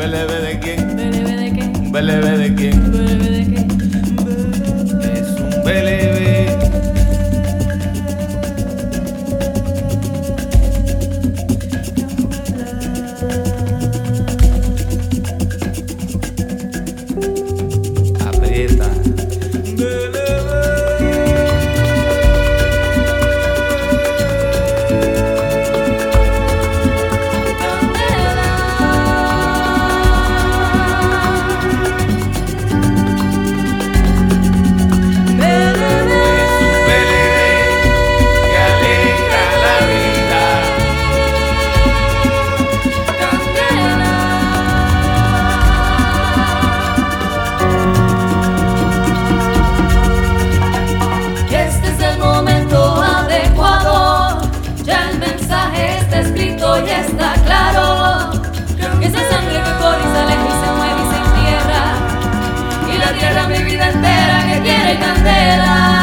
¿Belebe de quién? ¿Belebe de quién? ¿Belebe de quién? ¿Belebe de quién? Es un belebe. Escrito y está claro. Que esa sangre que corre y y se mueve y se entierra. Y la tierra mi vida entera que tiene candela.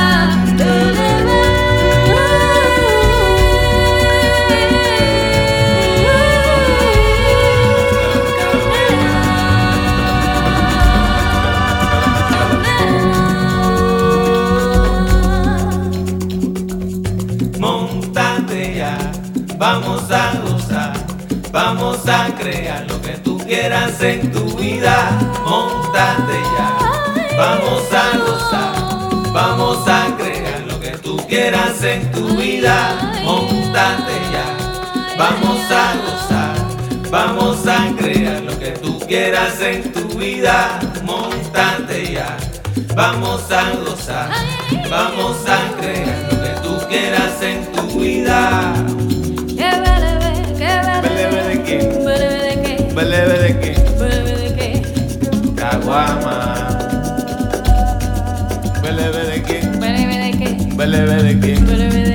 Vamos a vamos a crear lo que tú quieras en tu vida. Montate ya, vamos a gozar, vamos a crear lo que tú quieras en tu vida. Montate ya, vamos a gozar, vamos a crear lo que tú quieras en tu vida. Montate ya, vamos a gozar, vamos a crear lo que tú quieras en tu vida. Belebe de qué? Es un belebe